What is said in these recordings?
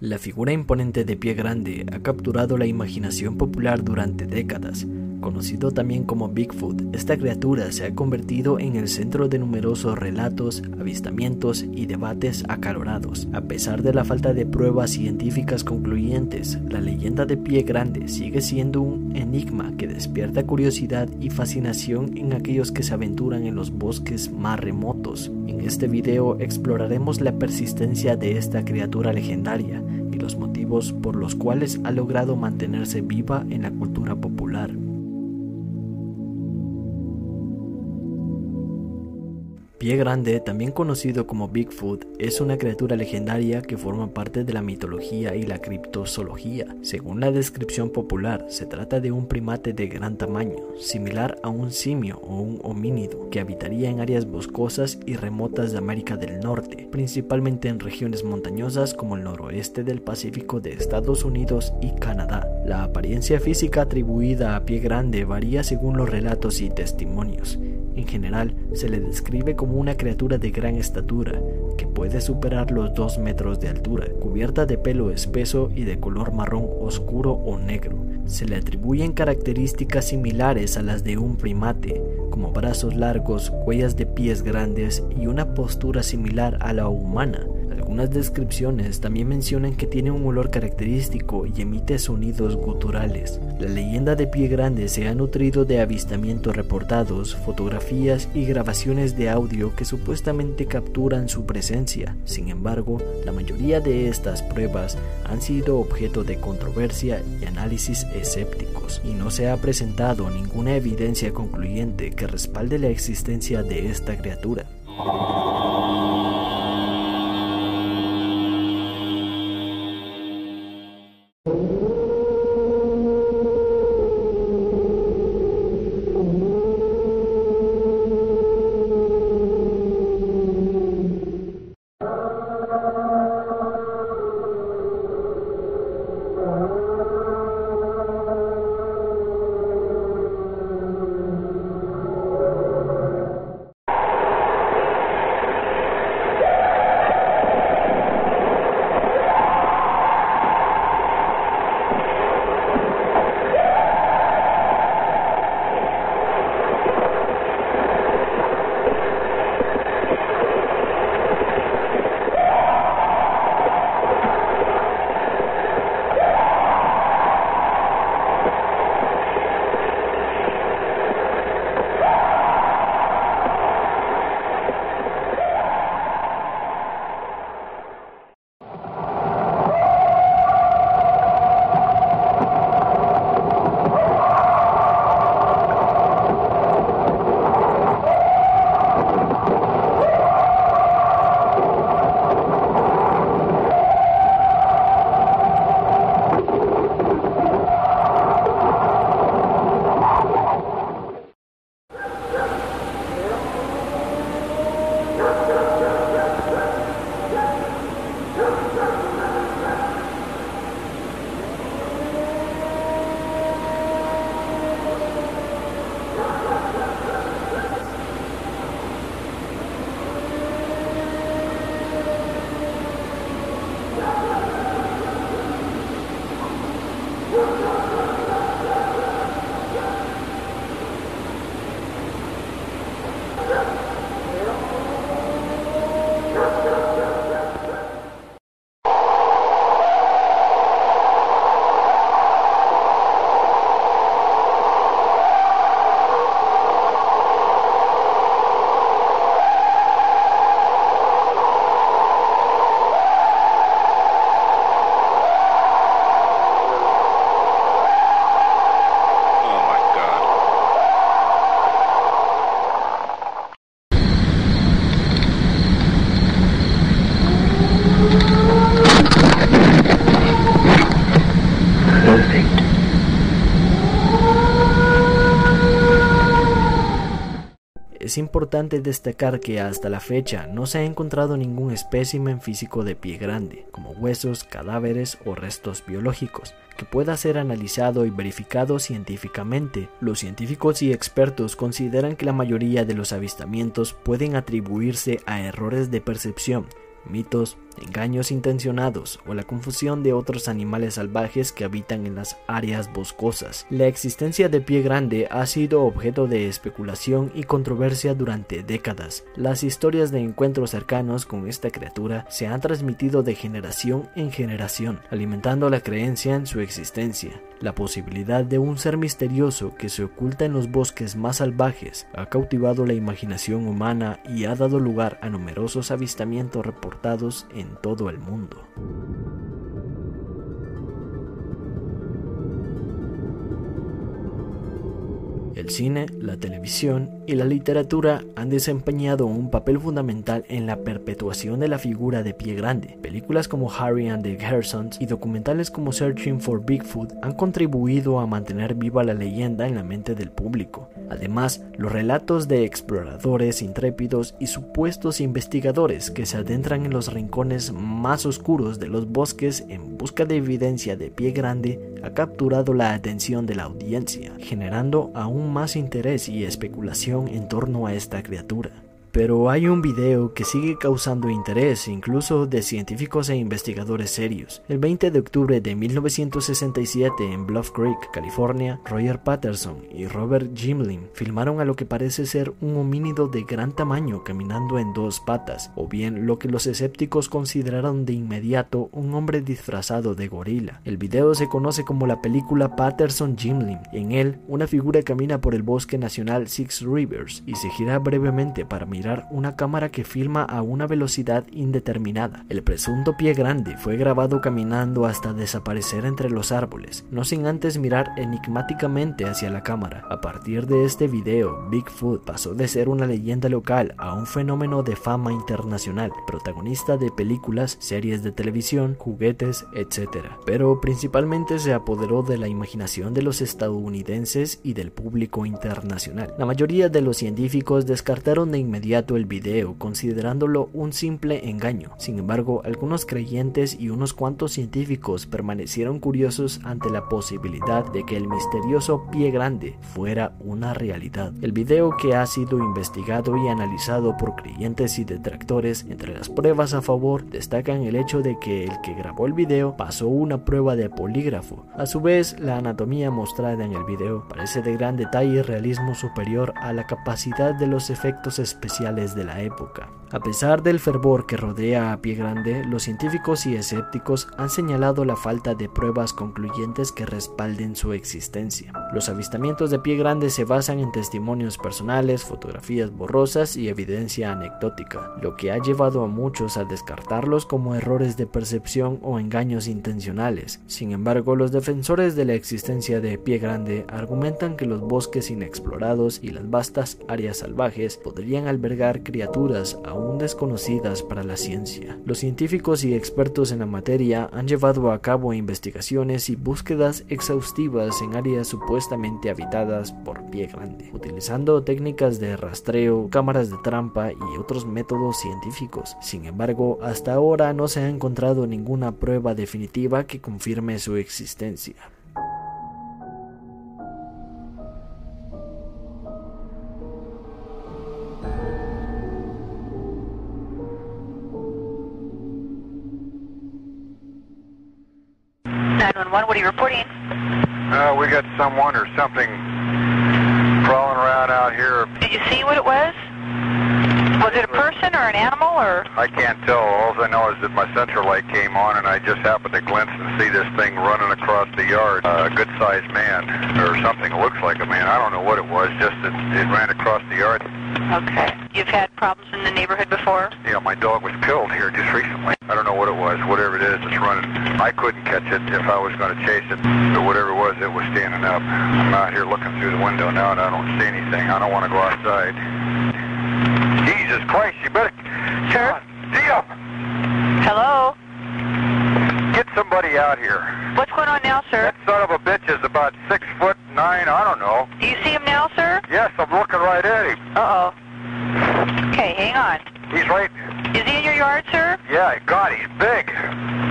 La figura imponente de pie grande ha capturado la imaginación popular durante décadas. Conocido también como Bigfoot, esta criatura se ha convertido en el centro de numerosos relatos, avistamientos y debates acalorados. A pesar de la falta de pruebas científicas concluyentes, la leyenda de pie grande sigue siendo un enigma que despierta curiosidad y fascinación en aquellos que se aventuran en los bosques más remotos. En este video exploraremos la persistencia de esta criatura legendaria y los motivos por los cuales ha logrado mantenerse viva en la cultura popular. Pie Grande, también conocido como Bigfoot, es una criatura legendaria que forma parte de la mitología y la criptozoología. Según la descripción popular, se trata de un primate de gran tamaño, similar a un simio o un homínido, que habitaría en áreas boscosas y remotas de América del Norte, principalmente en regiones montañosas como el noroeste del Pacífico de Estados Unidos y Canadá. La apariencia física atribuida a Pie Grande varía según los relatos y testimonios. En general, se le describe como una criatura de gran estatura, que puede superar los 2 metros de altura, cubierta de pelo espeso y de color marrón oscuro o negro. Se le atribuyen características similares a las de un primate, como brazos largos, huellas de pies grandes y una postura similar a la humana, algunas descripciones también mencionan que tiene un olor característico y emite sonidos guturales. La leyenda de Pie Grande se ha nutrido de avistamientos reportados, fotografías y grabaciones de audio que supuestamente capturan su presencia. Sin embargo, la mayoría de estas pruebas han sido objeto de controversia y análisis escépticos, y no se ha presentado ninguna evidencia concluyente que respalde la existencia de esta criatura. Es importante destacar que hasta la fecha no se ha encontrado ningún espécimen físico de pie grande, como huesos, cadáveres o restos biológicos, que pueda ser analizado y verificado científicamente. Los científicos y expertos consideran que la mayoría de los avistamientos pueden atribuirse a errores de percepción, mitos, engaños intencionados o la confusión de otros animales salvajes que habitan en las áreas boscosas. La existencia de pie grande ha sido objeto de especulación y controversia durante décadas. Las historias de encuentros cercanos con esta criatura se han transmitido de generación en generación, alimentando la creencia en su existencia. La posibilidad de un ser misterioso que se oculta en los bosques más salvajes ha cautivado la imaginación humana y ha dado lugar a numerosos avistamientos reportados en todo el mundo. El cine, la televisión y la literatura han desempeñado un papel fundamental en la perpetuación de la figura de pie grande. Películas como Harry and the Gersons y documentales como Searching for Bigfoot han contribuido a mantener viva la leyenda en la mente del público. Además, los relatos de exploradores intrépidos y supuestos investigadores que se adentran en los rincones más oscuros de los bosques en busca de evidencia de pie grande ha capturado la atención de la audiencia, generando aún más interés y especulación en torno a esta criatura. Pero hay un video que sigue causando interés incluso de científicos e investigadores serios. El 20 de octubre de 1967 en Bluff Creek, California, Roger Patterson y Robert Gimlin filmaron a lo que parece ser un homínido de gran tamaño caminando en dos patas, o bien lo que los escépticos consideraron de inmediato un hombre disfrazado de gorila. El video se conoce como la película Patterson Gimlin. En él, una figura camina por el bosque nacional Six Rivers y se gira brevemente para mirar una cámara que filma a una velocidad indeterminada. El presunto pie grande fue grabado caminando hasta desaparecer entre los árboles, no sin antes mirar enigmáticamente hacia la cámara. A partir de este video, Bigfoot pasó de ser una leyenda local a un fenómeno de fama internacional, protagonista de películas, series de televisión, juguetes, etc. Pero principalmente se apoderó de la imaginación de los estadounidenses y del público internacional. La mayoría de los científicos descartaron de inmediato el video, considerándolo un simple engaño. Sin embargo, algunos creyentes y unos cuantos científicos permanecieron curiosos ante la posibilidad de que el misterioso pie grande fuera una realidad. El video que ha sido investigado y analizado por creyentes y detractores, entre las pruebas a favor, destacan el hecho de que el que grabó el video pasó una prueba de polígrafo. A su vez, la anatomía mostrada en el video parece de gran detalle y realismo superior a la capacidad de los efectos especiales de la época. A pesar del fervor que rodea a Pie Grande, los científicos y escépticos han señalado la falta de pruebas concluyentes que respalden su existencia. Los avistamientos de Pie Grande se basan en testimonios personales, fotografías borrosas y evidencia anecdótica, lo que ha llevado a muchos a descartarlos como errores de percepción o engaños intencionales. Sin embargo, los defensores de la existencia de Pie Grande argumentan que los bosques inexplorados y las vastas áreas salvajes podrían albergar criaturas aún desconocidas para la ciencia. Los científicos y expertos en la materia han llevado a cabo investigaciones y búsquedas exhaustivas en áreas supuestamente habitadas por pie grande, utilizando técnicas de rastreo, cámaras de trampa y otros métodos científicos. Sin embargo, hasta ahora no se ha encontrado ninguna prueba definitiva que confirme su existencia. Someone or something crawling around out here. Did you see what it was? Was it a person or an animal or? I can't tell. All I know is that my central light came on and I just happened to glimpse and see this thing running across the yard. Uh, a good-sized man or something looks like a man. I don't know what it was. Just that it ran across the yard. Okay. You've had problems in the neighborhood before? Yeah, my dog was killed here just recently. I don't know what it was. Whatever it is, it's running. I couldn't catch it if I was going to chase it. But whatever it was, it was standing up. I'm out here looking through the window now, and I don't see anything. I don't want to go outside. Jesus Christ, you better... Sir? Dio! Hello? Get somebody out here. What's going on now, sir? That son of a bitch is about six foot nine, I don't know. Do you see him now, sir? Yes, I'm looking right at him. Uh-oh. Okay, hang on. He's right... Is he in your yard, sir? Yeah, God, he's big.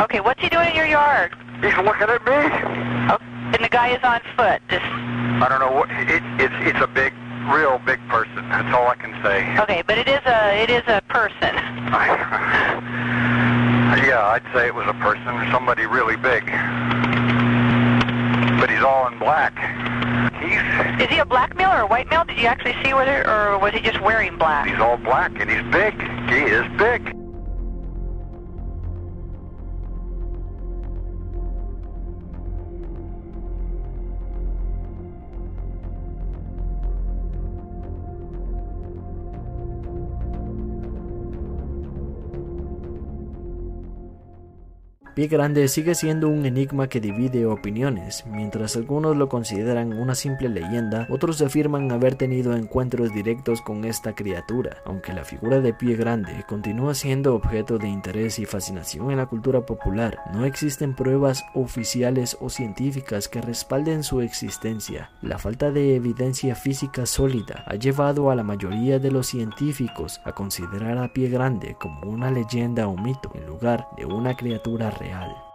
Okay, what's he doing in your yard? He's looking at me. Oh, and the guy is on foot. Just... I don't know what... It, it's, it's a big, real big person. That's all I can say. Okay, but it is a, it is a person. Yeah, I'd say it was a person or somebody really big. But he's all in black. He's Is he a black male or a white male? Did you actually see whether, or was he just wearing black? he's all black and he's big. He is big. Pie Grande sigue siendo un enigma que divide opiniones. Mientras algunos lo consideran una simple leyenda, otros afirman haber tenido encuentros directos con esta criatura. Aunque la figura de Pie Grande continúa siendo objeto de interés y fascinación en la cultura popular, no existen pruebas oficiales o científicas que respalden su existencia. La falta de evidencia física sólida ha llevado a la mayoría de los científicos a considerar a Pie Grande como una leyenda o mito en lugar de una criatura real.